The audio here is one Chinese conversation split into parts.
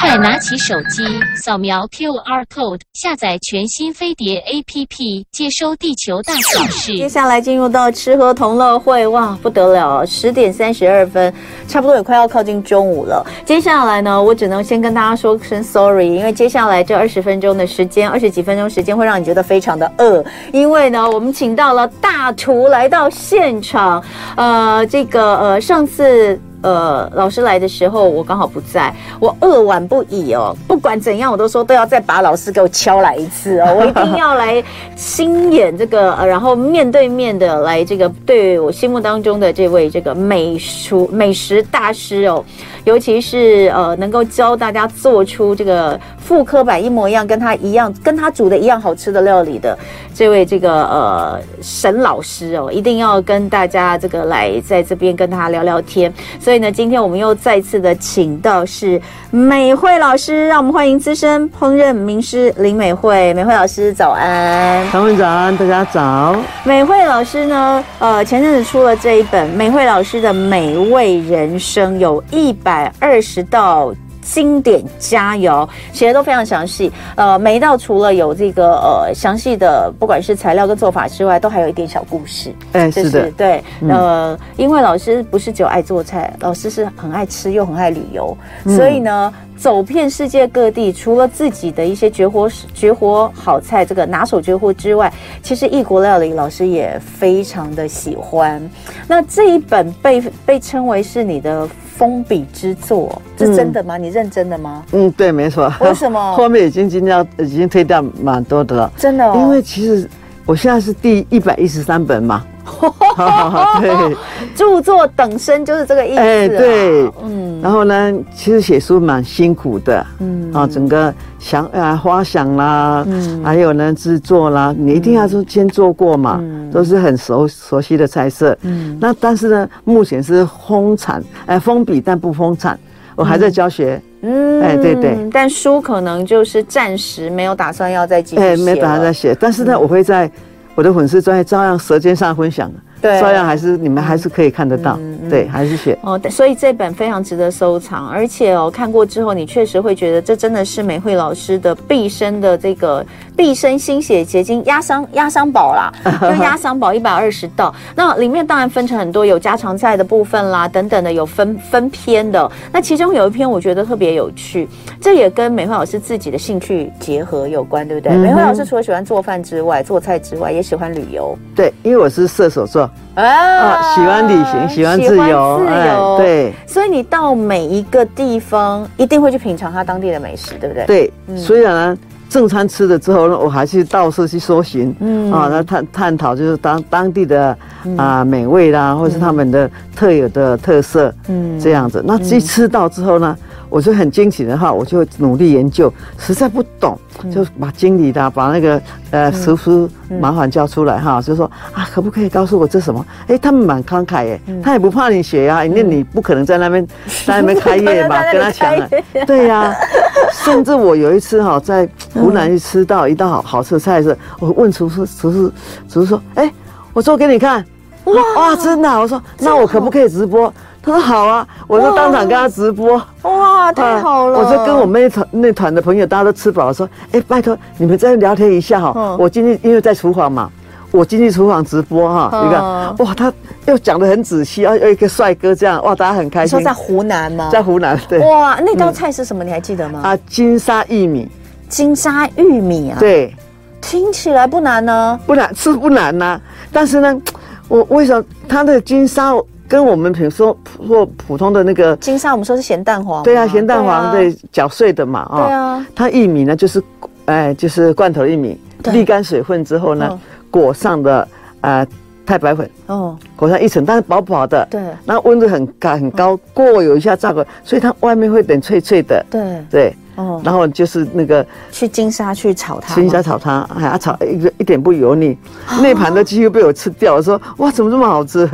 快拿起手机，扫描 QR code，下载全新飞碟 APP，接收地球大小事。接下来进入到吃喝同乐会，哇，不得了！十点三十二分，差不多也快要靠近中午了。接下来呢，我只能先跟大家说声 sorry，因为接下来这二十分钟的时间，二十几分钟时间会让你觉得非常的饿，因为呢，我们请到了大厨来到现场。呃，这个呃，上次。呃，老师来的时候我刚好不在，我扼腕不已哦。不管怎样，我都说都要再把老师给我敲来一次哦，我一定要来亲眼这个，呃，然后面对面的来这个对我心目当中的这位这个美厨美食大师哦，尤其是呃能够教大家做出这个复刻版一模一样，跟他一样，跟他煮的一样好吃的料理的这位这个呃沈老师哦，一定要跟大家这个来在这边跟他聊聊天，所以。所以呢，今天我们又再次的请到是美惠老师，让我们欢迎资深烹饪名师林美惠。美惠老师早安，唐文早安，大家早。美惠老师呢，呃，前阵子出了这一本《美惠老师的美味人生》，有一百二十道。经典佳肴写的都非常详细，呃，每一道除了有这个呃详细的，不管是材料跟做法之外，都还有一点小故事。哎，是的，对，呃，因为老师不是只有爱做菜，老师是很爱吃又很爱旅游，所以呢，走遍世界各地，除了自己的一些绝活绝活好菜，这个拿手绝活之外，其实异国料理老师也非常的喜欢。那这一本被被称为是你的。封笔之作，这是真的吗？嗯、你认真的吗？嗯，对，没错。为什么？后面已经今天已经推掉蛮多的了。真的、哦，因为其实我现在是第一百一十三本嘛。对，著作等身就是这个意思。哎，对，嗯。然后呢，其实写书蛮辛苦的，嗯啊，整个想啊花想啦，嗯，还有呢制作啦，你一定要说先做过嘛，嗯，都是很熟熟悉的菜色，嗯。那但是呢，目前是封产，哎，封笔但不封产，我还在教学，嗯，哎，对对。但书可能就是暂时没有打算要再继续写，哎，没打算再写，但是呢，我会在。我的粉丝专业照样舌尖上分享对，照样还是你们还是可以看得到，嗯嗯、对，还是写哦。所以这本非常值得收藏，而且哦，看过之后你确实会觉得这真的是美惠老师的毕生的这个毕生心血结晶压箱压箱宝啦，就压箱宝一百二十道。那里面当然分成很多有家常菜的部分啦，等等的有分分篇的。那其中有一篇我觉得特别有趣，这也跟美惠老师自己的兴趣结合有关，对不对？嗯、美惠老师除了喜欢做饭之外，做菜之外，也喜欢旅游。对，因为我是射手座。啊，啊，喜欢旅行，喜欢自由，自由，哎，对，所以你到每一个地方一定会去品尝它当地的美食，对不对？对，嗯、虽然呢，正餐吃了之后呢，我还去到处去搜寻，嗯。啊，那探探讨就是当当地的啊美味啦，或是他们的特有的特色，嗯，这样子。那一吃到之后呢？我就很惊喜的话，我就努力研究，实在不懂，就把经理的把那个呃师傅麻烦叫出来哈，就说啊，可不可以告诉我这什么？哎，他们蛮慷慨耶，他也不怕你学呀，因为你不可能在那边 在那边开业嘛，跟他抢了，对呀。甚至我有一次哈，在湖南去吃到一道好好吃的菜是，我问厨师，厨师厨师说，哎，我做给你看，哇哇，真的，我说那我可不可以直播？他说好啊，我就当场跟他直播，哇，太好了！我就跟我们那团那团的朋友，大家都吃饱了，说，哎，拜托你们再聊天一下哈。我今天因为在厨房嘛，我进去厨房直播哈，你看，哇，他又讲的很仔细，啊，有一个帅哥这样，哇，大家很开心。说在湖南吗？在湖南，对。哇，那道菜是什么？你还记得吗？啊，金沙玉米。金沙玉米啊？对。听起来不难呢。不难，是不难呐。但是呢，我为什么他的金沙？跟我们比如说或普通的那个金沙，我们说是咸蛋黄。对啊，咸蛋黄对搅碎的嘛啊。对啊。它玉米呢，就是哎，就是罐头玉米，沥干水分之后呢，裹上的呃太白粉。哦。裹上一层，但是薄薄的。对。然后温度很高很高，过油一下炸过，所以它外面会有点脆脆的。对。对。哦。然后就是那个去金沙去炒它。金沙炒它，还要炒一个一点不油腻，那盘的几乎被我吃掉。我说哇，怎么这么好吃？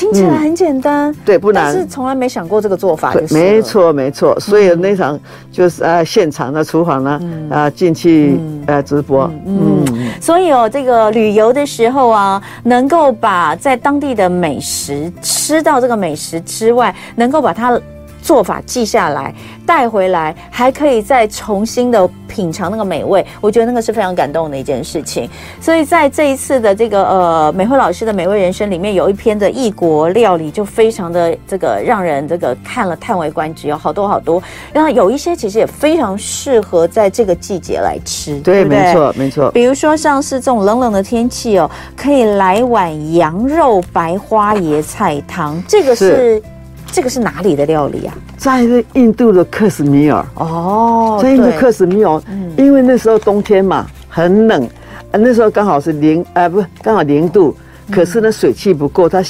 听起来很简单，对，不难，但是从来没想过这个做法。没错，没错。所以那场就是呃现场的厨房呢，啊进去呃直播，嗯。所以哦，这个旅游的时候啊，能够把在当地的美食吃到这个美食之外，能够把它做法记下来，带回来，还可以再重新的品尝那个美味。我觉得那个是非常感动的一件事情。所以在这一次的这个呃美惠老师的美味人生里面，有一篇的异国料理，就非常的这个让人这个看了叹为观止，有好多好多。然后有一些其实也非常适合在这个季节来吃，对，对对？没错，没错。比如说像是这种冷冷的天气哦，可以来碗羊肉白花椰菜汤，这个是。是这个是哪里的料理啊？在印度的克什米尔。哦，在印度克什米尔，嗯，因为那时候冬天嘛，很冷，那时候刚好是零，呃，不，刚好零度，可是呢，水汽不够，它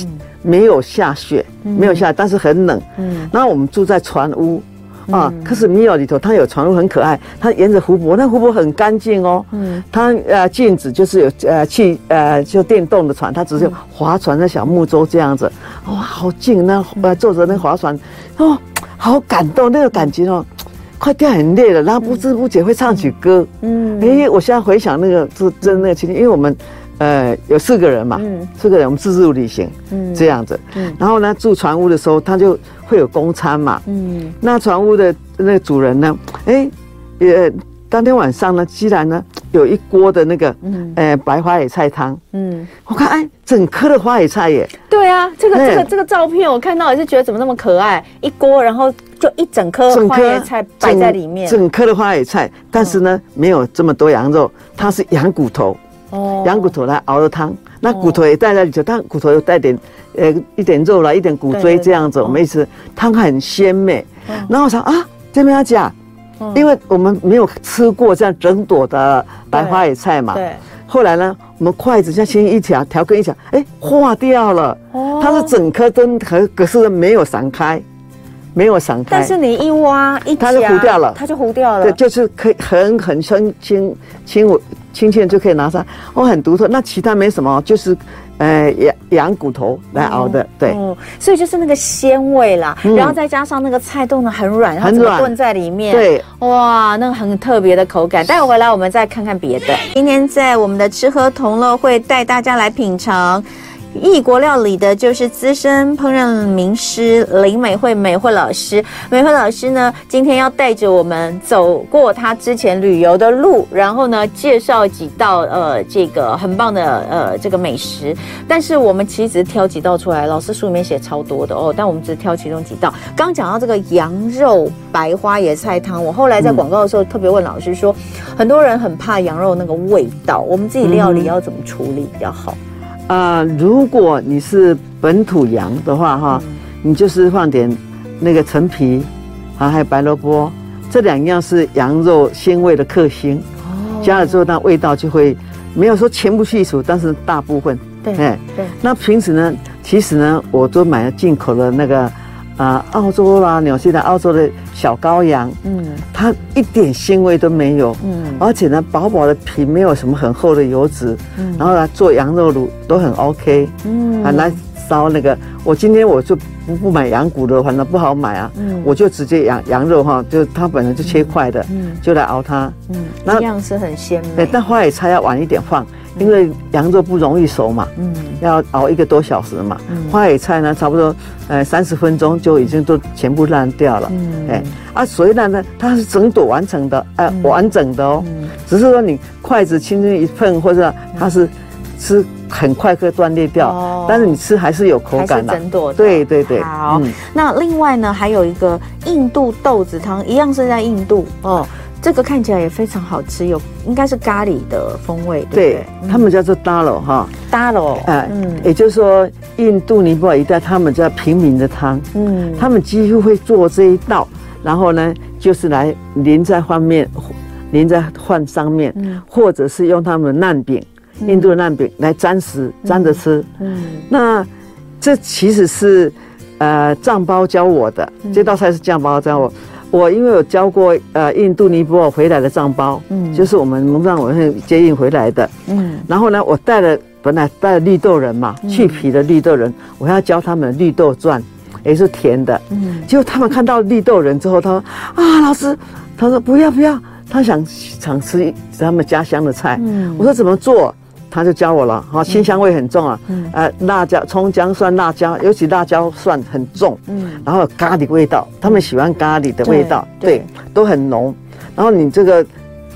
没有下雪，没有下，但是很冷，嗯，然后我们住在船屋。啊，克什米尔里头，它有船屋很可爱，它沿着湖泊，那湖泊很干净哦。嗯，它呃禁止就是有呃汽呃就电动的船，它只是划船的小木舟这样子。哇，好近，那呃坐着那划船，哦，好感动那个感觉哦，快掉眼泪了，然后不知不觉会唱起歌。嗯，哎，我现在回想那个是真那个情景，因为我们。呃，有四个人嘛，嗯，四个人我们自助旅行，嗯，这样子，嗯，然后呢，住船屋的时候，他就会有公餐嘛，嗯，那船屋的那个主人呢，哎，也当天晚上呢，居然呢有一锅的那个，嗯，呃，白花野菜汤，嗯，我看哎，整颗的花野菜耶，对啊，这个这个这个照片我看到也是觉得怎么那么可爱，一锅，然后就一整颗花野菜摆在里面，整颗的花野菜，但是呢，没有这么多羊肉，它是羊骨头。哦，羊骨头来熬的汤，那骨头也带在里头，但骨头又带点，呃，一点肉啦，一点骨椎这样子，我们一吃汤很鲜美。然后我想啊，这边要讲，因为我们没有吃过这样整朵的白花野菜嘛。对。后来呢，我们筷子像轻轻一夹，调羹一夹，哎，化掉了。哦。它是整颗都可可是没有散开，没有散开。但是你一挖一，它就糊掉了，它就糊掉了。对，就是可以很很轻轻轻轻轻就可以拿上，哦，很独特。那其他没什么，就是，呃，羊羊骨头来熬的，对。哦，所以就是那个鲜味啦，嗯，然后再加上那个菜冻的很软，很软，炖在里面，对，哇，那个很特别的口感。待会回来我们再看看别的。今天在我们的吃喝同乐会带大家来品尝。异国料理的就是资深烹饪名师林美惠美惠老师。美惠老师呢，今天要带着我们走过他之前旅游的路，然后呢，介绍几道呃这个很棒的呃这个美食。但是我们其实挑几道出来，老师书里面写超多的哦，但我们只挑其中几道。刚讲到这个羊肉白花野菜汤，我后来在广告的时候特别问老师说，很多人很怕羊肉那个味道，我们自己料理要怎么处理比较好？呃，如果你是本土羊的话，哈、嗯，你就是放点那个陈皮，啊，还有白萝卜，这两样是羊肉鲜味的克星。哦，加了之后，那味道就会没有说全部去除，但是大部分。对，对。那平时呢，其实呢，我都买了进口的那个。啊，澳洲啦，纽西兰、澳洲的小羔羊，嗯，它一点腥味都没有，嗯，而且呢，薄薄的皮，没有什么很厚的油脂，嗯，然后呢做羊肉卤都很 OK，嗯，啊，来烧那个，我今天我就不不买羊骨的，反正不好买啊，嗯，我就直接羊羊肉哈，就它本来就切块的，嗯，就来熬它，嗯，那样是很鲜美，对，但花椰菜要晚一点放。因为羊肉不容易熟嘛，嗯，要熬一个多小时嘛。嗯，花野菜呢，差不多呃三十分钟就已经都全部烂掉了。嗯，哎，啊，所以呢，它是整朵完成的，哎、呃，完整的哦。嗯，只是说你筷子轻轻一碰，或者它是吃很快可以断裂掉，哦，但是你吃还是有口感的。整朵的。对对对。好，嗯，那另外呢，还有一个印度豆子汤，一样是在印度哦。这个看起来也非常好吃，有应该是咖喱的风味，对，他们叫做 dalo 哈，dalo，哎，嗯，也就是说印度尼泊尔一带他们叫平民的汤，嗯，他们几乎会做这一道，然后呢就是来淋在饭面，淋在饭上面，嗯，或者是用他们的饢饼，印度的烂饼来沾食，沾着吃，嗯，嗯，那这其实是呃藏包教我的，嗯、这道菜是藏包教我。我因为有教过呃印度尼泊尔回来的藏包，嗯，就是我们蒙藏委会接应回来的，嗯，然后呢，我带了本来带了绿豆仁嘛，去皮的绿豆仁，我要教他们绿豆钻，也是甜的，嗯，结果他们看到绿豆仁之后，他说啊，老师，他说不要不要，他想想吃他们家乡的菜，嗯，我说怎么做？他就教我了，哈，辛香味很重啊，嗯，呃，辣椒、葱姜蒜、辣椒，尤其辣椒蒜很重，嗯，然后咖喱味道，他们喜欢咖喱的味道，对，对都很浓。然后你这个，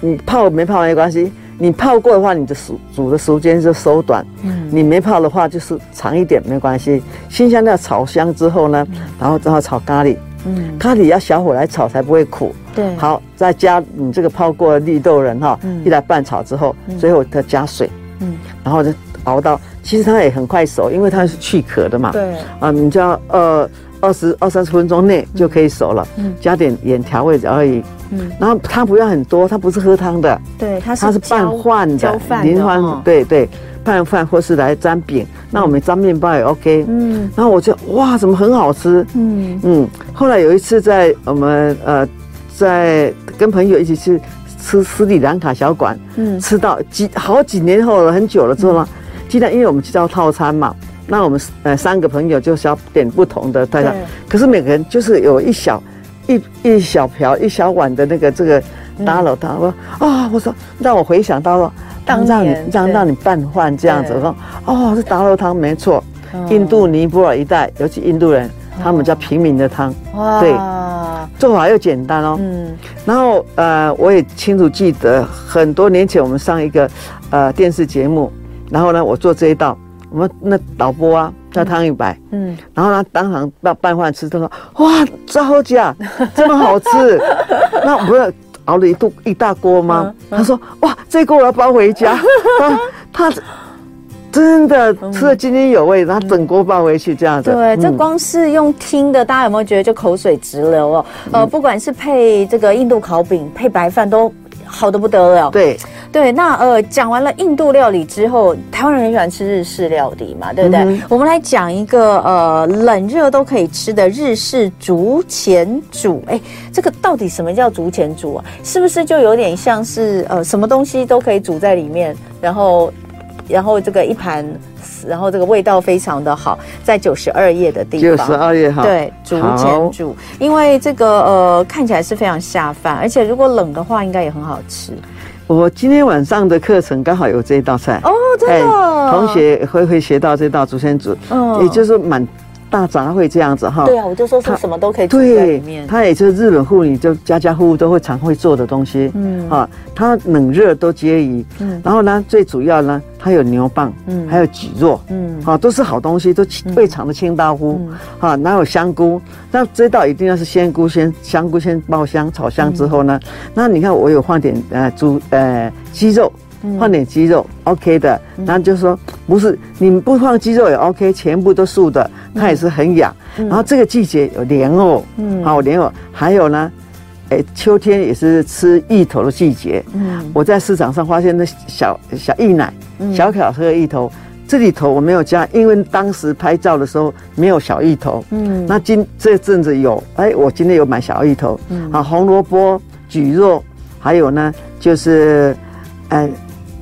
你泡没泡没关系，你泡过的话，你的煮煮的时间就缩短，嗯，你没泡的话就是长一点没关系。辛香料炒香之后呢，然后然后炒咖喱，嗯，咖喱要小火来炒才不会苦，对，好，再加你这个泡过的绿豆仁哈，一来拌炒之后，最后再加水。嗯，然后就熬到，其实它也很快熟，因为它是去壳的嘛。对。啊，你就要呃二十二三十分钟内就可以熟了。嗯。加点盐调味而已。嗯。然后它不要很多，它不是喝汤的。对，它是它是拌饭的。浇饭。淋饭。对对，拌饭或是来沾饼，那我们沾面包也 OK。嗯。然后我就哇，怎么很好吃？嗯嗯。后来有一次在我们呃在跟朋友一起去。吃斯里兰卡小馆，嗯，吃到几好几年后了，很久了之后呢，既然因为我们叫套餐嘛，那我们呃三个朋友就是要点不同的大家，可是每个人就是有一小一一小瓢一小碗的那个这个打捞汤，我说啊，我说让我回想到了当让你让让你拌饭这样子，我说哦，这打捞汤没错，印度尼泊尔一带，尤其印度人。他们叫平民的汤，哇。对，做法又简单哦。嗯，然后呃，我也清楚记得很多年前我们上一个呃电视节目，然后呢，我做这一道，我们那导播啊叫汤玉白，嗯，然后呢当场拌拌饭吃，他说哇，这好假，这么好吃，那我不是熬了一肚一大锅吗？嗯嗯、他说哇，这锅我要包回家，他。他真的吃的津津有味，然后整锅抱回去这样子。对，这光是用听的，大家有没有觉得就口水直流哦？呃，不管是配这个印度烤饼，配白饭都好的不得了。对对，那呃，讲完了印度料理之后，台湾人很喜欢吃日式料理嘛，对不对？嗯、我们来讲一个呃，冷热都可以吃的日式竹前煮。哎，这个到底什么叫竹前煮啊？是不是就有点像是呃，什么东西都可以煮在里面，然后？然后这个一盘，然后这个味道非常的好，在九十二页的地方。九十二页哈。对，竹简煮，因为这个呃看起来是非常下饭，而且如果冷的话，应该也很好吃。我今天晚上的课程刚好有这一道菜哦，真的，同学会会学到这道竹签煮，嗯，也就是满。大杂烩这样子哈，对啊，我就说是什么都可以煮在里面。它也是日本妇女就家家户户都会常会做的东西，嗯，哈，它冷热都皆宜，嗯，然后呢，最主要呢，它有牛蒡，嗯，还有蒟蒻，嗯，好，都是好东西，都非常的清道夫，哈，哪有香菇？那这道一定要是鲜菇先，香菇先爆香炒香之后呢，那你看我有放点呃猪呃鸡肉。放点鸡肉，OK 的。然后就说不是，你们不放鸡肉也 OK，全部都素的，它也是很养。然后这个季节有莲藕，嗯，好莲藕，还有呢，哎，秋天也是吃芋头的季节。嗯，我在市场上发现那小小芋奶，小小颗芋头，这里头我没有加，因为当时拍照的时候没有小芋头。嗯，那今这阵子有，哎，我今天有买小芋头。嗯，啊，红萝卜、蒟蒻，还有呢，就是，哎。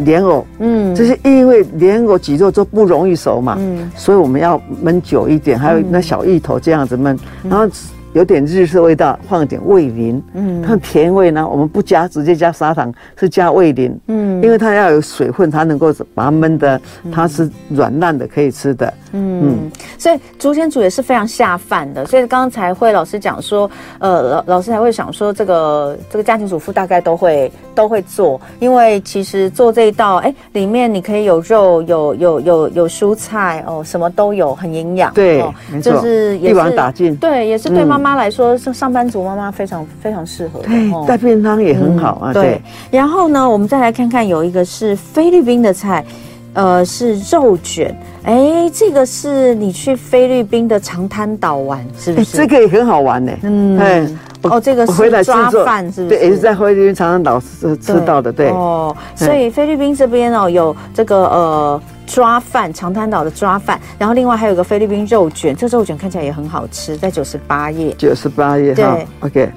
莲藕，嗯，这是因为莲藕、蒟蒻都不容易熟嘛，嗯，所以我们要焖久一点，还有那小芋头这样子焖，嗯、然后。有点日式味道，放一点味淋，嗯，它甜味呢，我们不加，直接加砂糖，是加味淋，嗯，因为它要有水分，它能够把它焖的，它是软烂的，可以吃的，嗯，嗯，所以竹签煮也是非常下饭的，所以刚才慧老师讲说，呃，老老师还会想说，这个这个家庭主妇大概都会都会做，因为其实做这一道，哎，里面你可以有肉，有有有有蔬菜，哦，什么都有，很营养，对，哦、没错，就是一网打尽，对，也是对妈妈。妈来说，上上班族妈妈非常非常适合对，带便当也很好啊。对，然后呢，我们再来看看，有一个是菲律宾的菜，呃，是肉卷。哎，这个是你去菲律宾的长滩岛玩，是不是？这个也很好玩呢。嗯，哦，这个是抓饭，是不是？对，也是在菲律宾长滩岛吃吃到的。对哦，所以菲律宾这边哦，有这个呃。抓饭，长滩岛的抓饭，然后另外还有个菲律宾肉卷，这肉卷看起来也很好吃，在九十八页。九十八页，对，OK，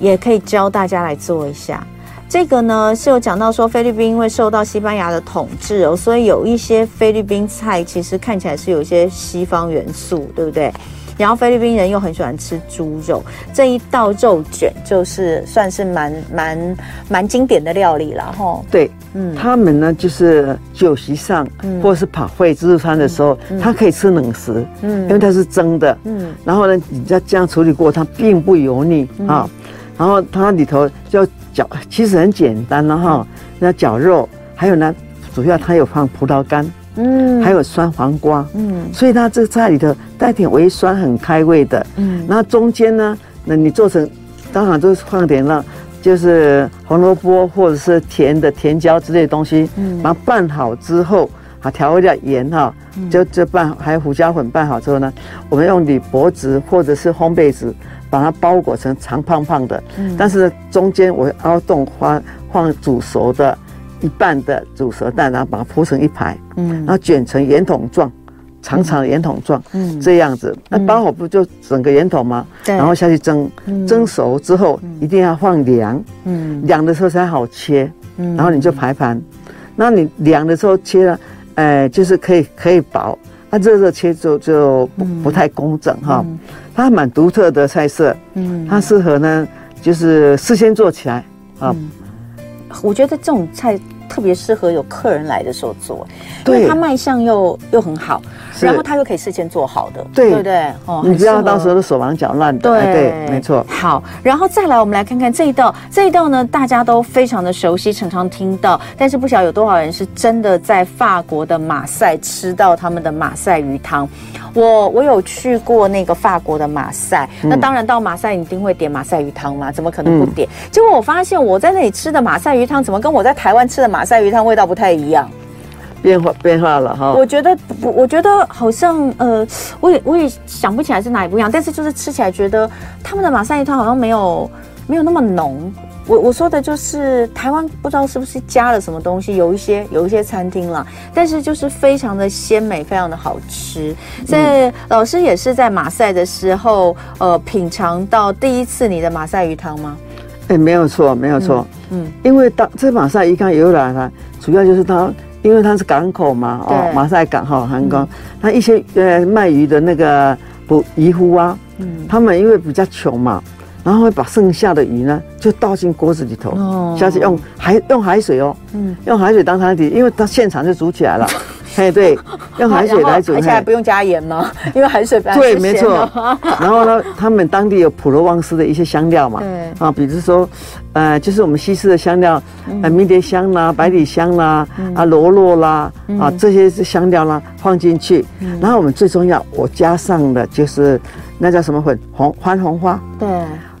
也可以教大家来做一下。这个呢是有讲到说，菲律宾因为受到西班牙的统治哦，所以有一些菲律宾菜其实看起来是有一些西方元素，对不对？然后菲律宾人又很喜欢吃猪肉，这一道肉卷就是算是蛮蛮蛮经典的料理了哈。对，嗯，他们呢就是酒席上，嗯、或者是跑会自助餐的时候，嗯、他可以吃冷食，嗯，因为它是蒸的，嗯，然后呢，你再这样处理过，它并不油腻啊、然后它里头就绞，其实很简单了哈，那绞肉，还有呢，主要它有放葡萄干。嗯，还有酸黄瓜，嗯，所以它这个菜里头带点微酸，很开胃的，嗯，然后中间呢，那你做成，当然就是放点那，就是红萝卜或者是甜的甜椒之类的东西，嗯，把它拌好之后，啊，调味料盐哈，就就拌，还有胡椒粉拌好之后呢，我们用铝箔纸或者是烘焙纸把它包裹成长胖胖的，嗯，但是中间我凹洞放放煮熟的。一半的煮熟蛋，然后把它铺成一排，嗯，然后卷成圆筒状，长长的圆筒状，嗯，这样子，那包好不就整个圆筒吗？对，然后下去蒸，蒸熟之后一定要放凉，嗯，凉的时候才好切，嗯，然后你就排盘，那你凉的时候切了，哎，就是可以可以薄，那热热切就就不不太工整哈，它蛮独特的菜色，嗯，它适合呢，就是事先做起来啊。我觉得这种菜特别适合有客人来的时候做，因为它卖相又又很好，然后它又可以事先做好的，对不对？哦，你不要到时候都手忙脚乱的。对对，没错。好，然后再来，我们来看看这一道，这一道呢，大家都非常的熟悉，常常听到，但是不晓得有多少人是真的在法国的马赛吃到他们的马赛鱼汤。我我有去过那个法国的马赛，嗯、那当然到马赛你一定会点马赛鱼汤嘛，怎么可能不点？嗯、结果我发现我在那里吃的马赛鱼汤，怎么跟我在台湾吃的马赛鱼汤味道不太一样？变化变化了哈。我觉得不，我觉得好像呃，我也我也想不起来是哪里不一样，但是就是吃起来觉得他们的马赛鱼汤好像没有没有那么浓。我我说的就是台湾不知道是不是加了什么东西，有一些有一些餐厅啦，但是就是非常的鲜美，非常的好吃。所以老师也是在马赛的时候，呃，品尝到第一次你的马赛鱼汤吗？哎，没有错，没有错。嗯，嗯因为当这马赛鱼汤由来呢，主要就是它，因为它是港口嘛，哦，马赛港哈，韩国，它、嗯、一些呃卖鱼的那个捕渔夫啊，嗯，他们因为比较穷嘛。然后会把剩下的鱼呢，就倒进锅子里头，哦、下去用海用海水哦，嗯，用海水当汤底，因为它现场就煮起来了。哎，对，用海水来煮，而且还不用加盐吗？因为海水本来对，没错。然后呢，他们当地有普罗旺斯的一些香料嘛，对啊，比如说，呃，就是我们西式的香料，呃，迷迭香啦、百里香啦、啊罗勒啦，啊这些是香料啦，放进去。然后我们最重要，我加上的就是那叫什么粉？红番红花。对。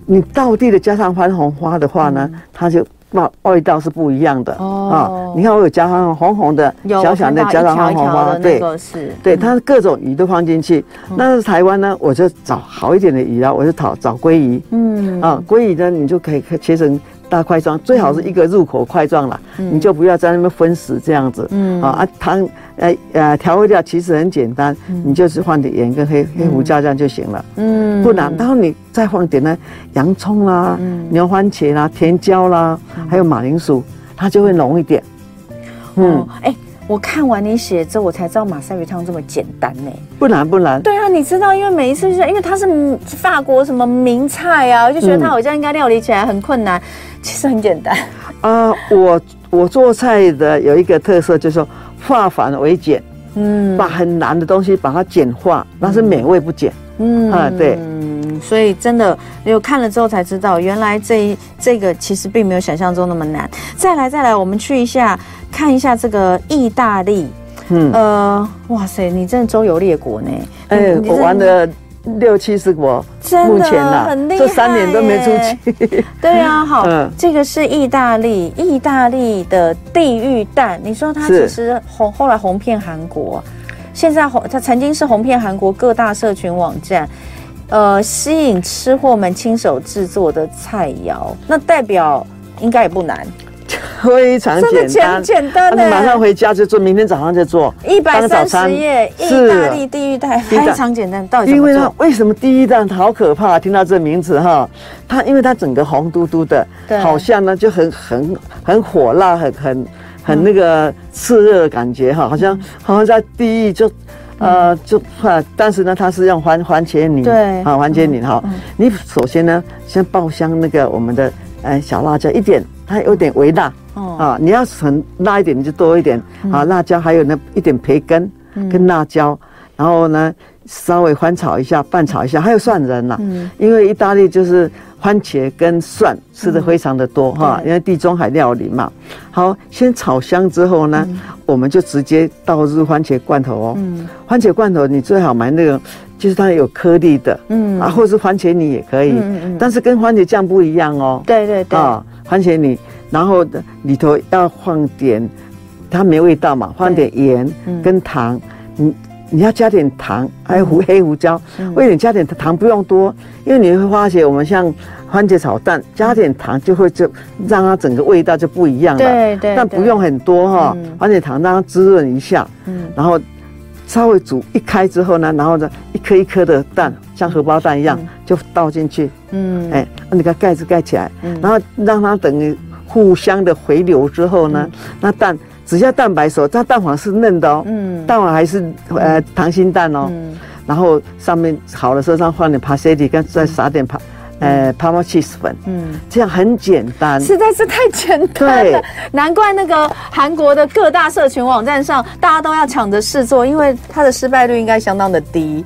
你道地的加上番红花的话呢，嗯、它就味味道是不一样的哦。啊，你看我有加上红红的，小小的加上红红花，对，是，对，它各种鱼都放进去。嗯、那是台湾呢，我就找好一点的鱼啊，我就找找鲑鱼。嗯啊，鲑鱼呢，你就可以切成。大块状最好是一个入口块状了，嗯、你就不要在那边分食这样子。嗯啊，汤呃呃调味料其实很简单，嗯、你就是放点盐跟黑黑胡椒酱就行了。嗯，不然，然后你再放点呢洋葱啦、嗯、牛番茄啦、甜椒啦，嗯、还有马铃薯，它就会浓一点。嗯，哎、欸。我看完你写之后，我才知道马赛鱼汤这么简单呢。不难不难。对啊，你知道，因为每一次就是因为它是法国什么名菜啊，我就觉得它好像应该料理起来很困难，嗯、其实很简单。啊、呃，我我做菜的有一个特色，就是说化繁为简，嗯，把很难的东西把它简化，但是美味不减。嗯啊，对。所以真的，有看了之后才知道，原来这这个其实并没有想象中那么难。再来，再来，我们去一下看一下这个意大利。嗯，呃，哇塞，你真的周游列国呢！哎、欸，我玩了六七十国，真的很厉害，这三年都没出去。对啊，好，嗯、这个是意大利，意大利的地狱蛋。你说它其实红，是后来红遍韩国，现在红，它曾经是红遍韩国各大社群网站。呃，吸引吃货们亲手制作的菜肴，那代表应该也不难，非常简单，简单的，你马上回家就做，明天早上就做。一百三十页，意大利地狱蛋非常简单，到底因为呢，为什么地狱蛋好可怕？听到这名字哈，它因为它整个红嘟嘟的，好像呢就很很很火辣，很很很那个炽热的感觉哈，好像好像在地狱就。呃，就啊，但是呢，它是用番番茄泥，对，啊，番茄泥哈。你首先呢，先爆香那个我们的呃小辣椒一点，它有点微辣，啊，你要很辣一点，你就多一点啊，辣椒还有那一点培根跟辣椒，然后呢稍微翻炒一下，拌炒一下，还有蒜仁呐，因为意大利就是。番茄跟蒜吃的非常的多哈，因为地中海料理嘛。好，先炒香之后呢，我们就直接倒入番茄罐头哦。嗯，番茄罐头你最好买那个，就是它有颗粒的，嗯，啊，或者是番茄泥也可以，嗯嗯，但是跟番茄酱不一样哦。对对对，啊，番茄泥，然后里头要放点，它没味道嘛，放点盐跟糖，嗯。你要加点糖，还有胡黑胡椒。为你加点糖不用多，因为你会发现我们像番茄炒蛋，加点糖就会就让它整个味道就不一样了。对对。但不用很多哈，番茄糖让它滋润一下。嗯。然后稍微煮一开之后呢，然后呢一颗一颗的蛋，像荷包蛋一样，就倒进去。嗯。哎，那你把盖子盖起来，然后让它等于互相的回流之后呢，那蛋。只要蛋白熟，它蛋黄是嫩的哦，嗯，蛋黄还是呃溏心蛋哦，嗯，然后上面好的时候上放点帕塞蒂，跟再撒点帕，呃帕玛起司粉，嗯，这样很简单，实在是太简单了，难怪那个韩国的各大社群网站上大家都要抢着试做，因为它的失败率应该相当的低。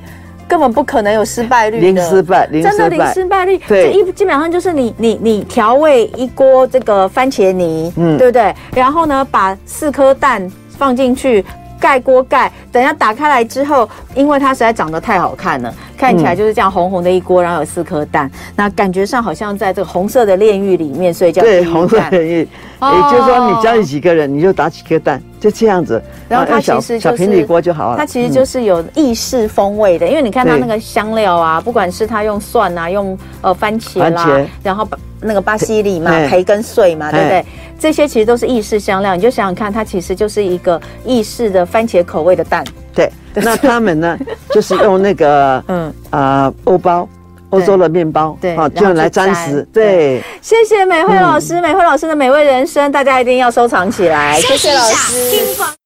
根本不可能有失败率的，零失败，真的零失败率。对，一基本上就是你你你调味一锅这个番茄泥，嗯，对不对？然后呢，把四颗蛋放进去，盖锅盖，等下打开来之后，因为它实在长得太好看了，看起来就是这样红红的一锅，然后有四颗蛋，那感觉上好像在这个红色的炼狱里面，所以叫对红色炼狱。也就是说，你家里几个人，你就打几颗蛋。就这样子，然后它其实小平底锅就好了。它其实就是有意式风味的，因为你看它那个香料啊，不管是它用蒜啊，用呃番茄啦，然后那个巴西里嘛，培根碎嘛，对不对？这些其实都是意式香料。你就想想看，它其实就是一个意式的番茄口味的蛋。对，那他们呢，就是用那个嗯啊欧包。欧洲的面包，对，好，就来沾食。对，谢谢美惠老师，美惠老师的美味人生，大家一定要收藏起来。谢谢老师。